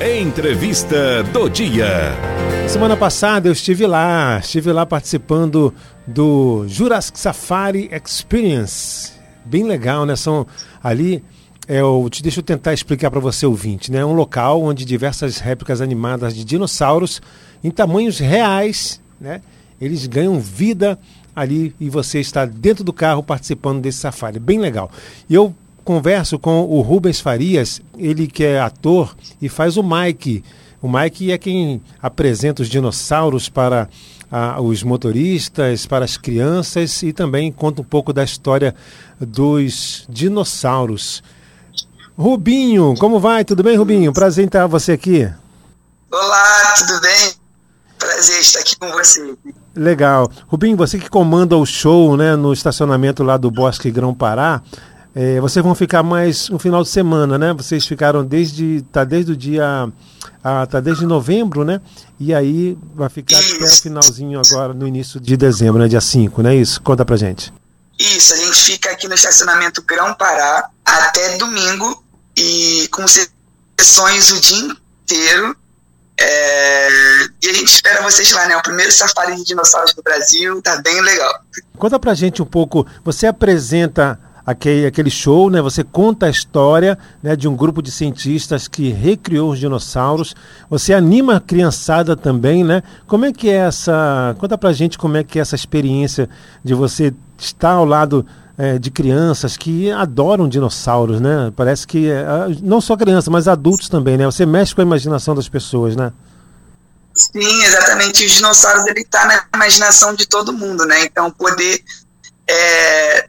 Entrevista do dia. Semana passada eu estive lá, estive lá participando do Jurassic Safari Experience. Bem legal, né? São ali é o, deixa eu tentar explicar para você ouvinte, né? É um local onde diversas réplicas animadas de dinossauros em tamanhos reais, né? Eles ganham vida ali e você está dentro do carro participando desse safari. Bem legal. Eu converso com o Rubens Farias, ele que é ator e faz o Mike. O Mike é quem apresenta os dinossauros para ah, os motoristas, para as crianças e também conta um pouco da história dos dinossauros. Rubinho, como vai? Tudo bem, Rubinho? Prazer em ter você aqui. Olá, tudo bem? Prazer estar aqui com você. Legal. Rubinho, você que comanda o show né, no estacionamento lá do Bosque Grão Pará, é, vocês vão ficar mais um final de semana, né? Vocês ficaram desde. tá desde o dia. Ah, tá desde novembro, né? E aí vai ficar isso. até o finalzinho agora, no início de dezembro, né? Dia 5, não é isso? Conta pra gente. Isso, a gente fica aqui no estacionamento Grão Pará até domingo e com sessões o dia inteiro. É, e a gente espera vocês lá, né? O primeiro safari de dinossauros do Brasil, tá bem legal. Conta pra gente um pouco, você apresenta aquele, aquele show, né? Você conta a história né, de um grupo de cientistas que recriou os dinossauros. Você anima a criançada também, né? Como é que é essa. Conta pra gente como é que é essa experiência de você estar ao lado é, de crianças que adoram dinossauros, né? Parece que é, não só crianças, mas adultos também, né? Você mexe com a imaginação das pessoas, né? Sim, exatamente. Os dinossauros ele tá na imaginação de todo mundo, né? Então poder é,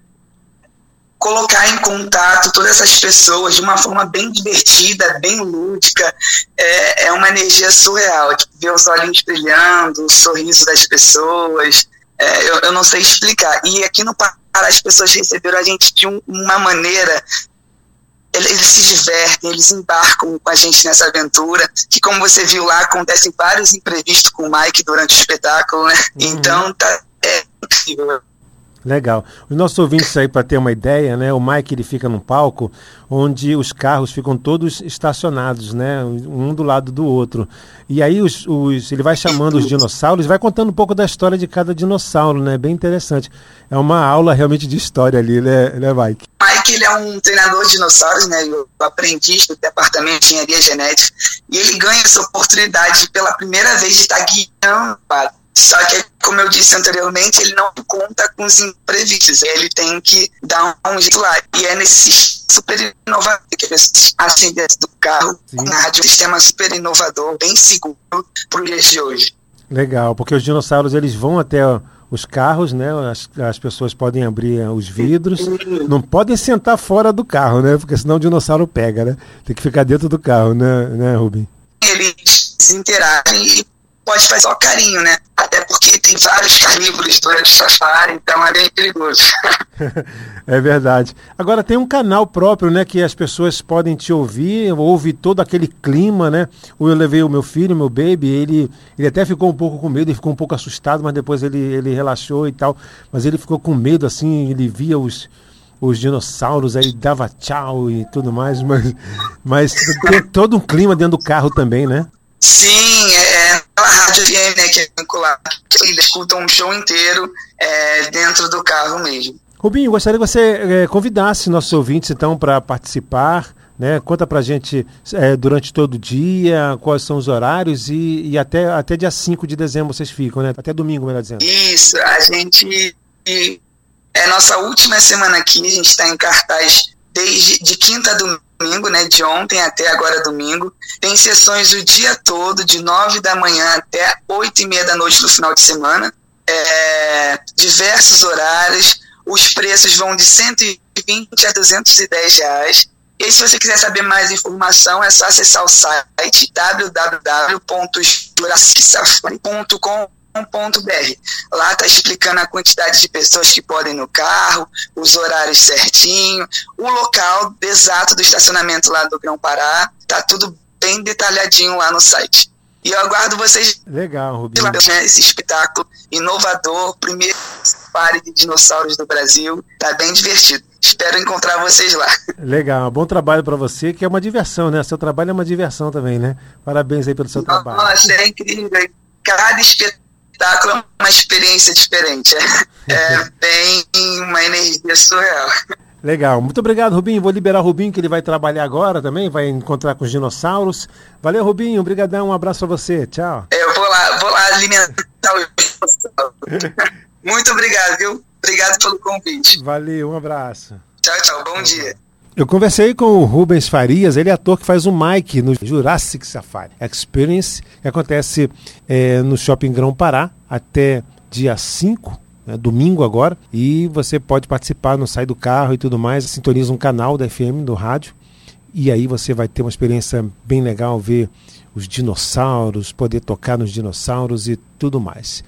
colocar em contato todas essas pessoas de uma forma bem divertida, bem lúdica, é, é uma energia surreal. Tipo, ver os olhinhos brilhando, o sorriso das pessoas, é, eu, eu, não sei explicar. E aqui no Pará as pessoas receberam a gente de um, uma maneira eles, se divertem, eles embarcam com a gente nessa aventura, que como você viu lá, acontecem vários imprevistos com o Mike durante o espetáculo, né? Uhum. Então tá, é incrível. Legal. Os nossos ouvintes aí, para ter uma ideia, né? O Mike ele fica num palco onde os carros ficam todos estacionados, né? Um do lado do outro. E aí os, os, ele vai chamando os dinossauros, vai contando um pouco da história de cada dinossauro, né? Bem interessante. É uma aula realmente de história ali, né, né Mike? Mike ele é um treinador de dinossauros, né? O aprendiz do departamento de engenharia genética. E ele ganha essa oportunidade pela primeira vez de estar guiando só que, como eu disse anteriormente, ele não conta com os imprevistos. Ele tem que dar um jeito lá. E é nesse super inovador que assim dentro do carro, Sim. um rádio sistema super inovador, bem seguro para os dias de hoje. Legal, porque os dinossauros eles vão até os carros, né? As, as pessoas podem abrir os vidros, não podem sentar fora do carro, né? Porque senão o dinossauro pega, né? Tem que ficar dentro do carro, né, né Rubem? Eles interagem e pode fazer só carinho, né? Até porque tem vários carnívoros durante o safari, então é bem perigoso. é verdade. Agora tem um canal próprio, né, que as pessoas podem te ouvir, ouve todo aquele clima, né? Eu levei o meu filho, meu baby, ele, ele até ficou um pouco com medo, ele ficou um pouco assustado, mas depois ele, ele relaxou e tal. Mas ele ficou com medo, assim, ele via os, os dinossauros, aí dava tchau e tudo mais, mas, mas tem todo um clima dentro do carro também, né? Sim, é, rádio FM, né, que é vinculada, que eles escutam um show inteiro é, dentro do carro mesmo. Rubinho, gostaria que você é, convidasse nossos ouvintes então para participar, né? Conta pra gente é, durante todo o dia, quais são os horários e, e, até, até dia 5 de dezembro vocês ficam, né? Até domingo, melhor dizendo. Isso, a gente. É nossa última semana aqui, a gente está em cartaz desde de quinta a domingo domingo, né, de ontem até agora domingo. Tem sessões o dia todo, de nove da manhã até oito e meia da noite no final de semana. É, diversos horários. Os preços vão de 120 a 210 reais. E aí, se você quiser saber mais informação, é só acessar o site www.jurassicsafari.com www.carro.com.br. Lá está explicando a quantidade de pessoas que podem no carro, os horários certinho, o local exato do estacionamento lá do Grão Pará. Tá tudo bem detalhadinho lá no site. E eu aguardo vocês. Legal, Rubinho. Né, esse espetáculo inovador, primeiro pare de dinossauros do Brasil. Tá bem divertido. espero encontrar vocês lá. Legal, bom trabalho para você, que é uma diversão, né? Seu trabalho é uma diversão também, né? Parabéns aí pelo seu Nossa, trabalho. Nossa, é incrível. Cada espetáculo é uma experiência diferente. É bem uma energia surreal. Legal, muito obrigado, Rubinho. Vou liberar o Rubinho, que ele vai trabalhar agora também, vai encontrar com os dinossauros. Valeu, Rubinho, obrigadão, um abraço para você, tchau. Eu vou lá, vou lá alimentar os dinossauros. Muito obrigado, viu? Obrigado pelo convite. Valeu, um abraço. Tchau, tchau, bom dia. Eu conversei com o Rubens Farias, ele é ator que faz o Mike no Jurassic Safari Experience, que acontece é, no Shopping Grão Pará até dia 5 né, domingo agora, e você pode participar, não sai do carro e tudo mais, sintoniza um canal da FM, do rádio, e aí você vai ter uma experiência bem legal, ver os dinossauros, poder tocar nos dinossauros e tudo mais.